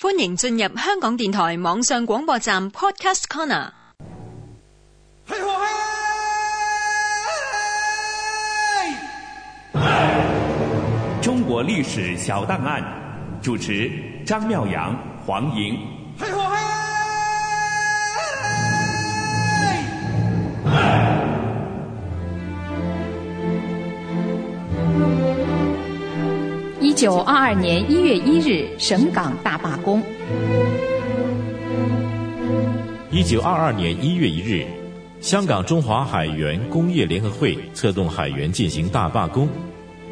欢迎进入香港电台网上广播站 Podcast Corner。中国历史小档案，主持张妙阳、黄莹。九二二年一月一日，省港大罢工。一九二二年一月一日，香港中华海员工业联合会策动海员进行大罢工，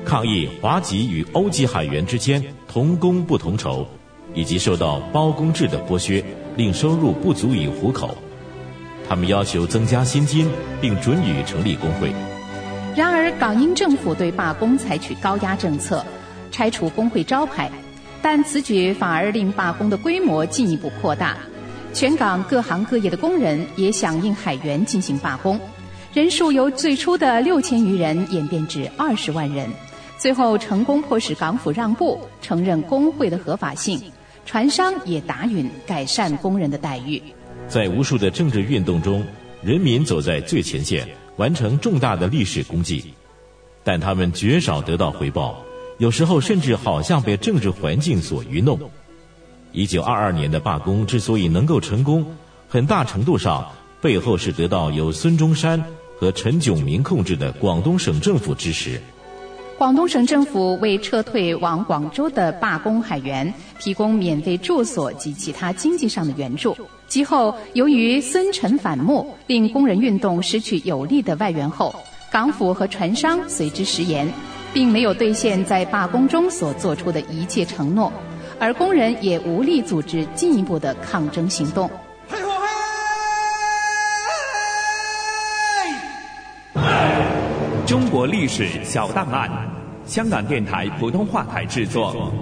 抗议华籍与欧籍海员之间同工不同酬，以及受到包工制的剥削，令收入不足以糊口。他们要求增加薪金，并准予成立工会。然而，港英政府对罢工采取高压政策。拆除工会招牌，但此举反而令罢工的规模进一步扩大。全港各行各业的工人也响应海员进行罢工，人数由最初的六千余人演变至二十万人，最后成功迫使港府让步，承认工会的合法性。船商也答允改善工人的待遇。在无数的政治运动中，人民走在最前线，完成重大的历史功绩，但他们绝少得到回报。有时候甚至好像被政治环境所愚弄。一九二二年的罢工之所以能够成功，很大程度上背后是得到由孙中山和陈炯明控制的广东省政府支持。广东省政府为撤退往广州的罢工海员提供免费住所及其他经济上的援助。其后，由于孙陈反目，令工人运动失去有力的外援后，港府和船商随之食言。并没有兑现在罢工中所做出的一切承诺，而工人也无力组织进一步的抗争行动。中国历史小档案，香港电台普通话台制作。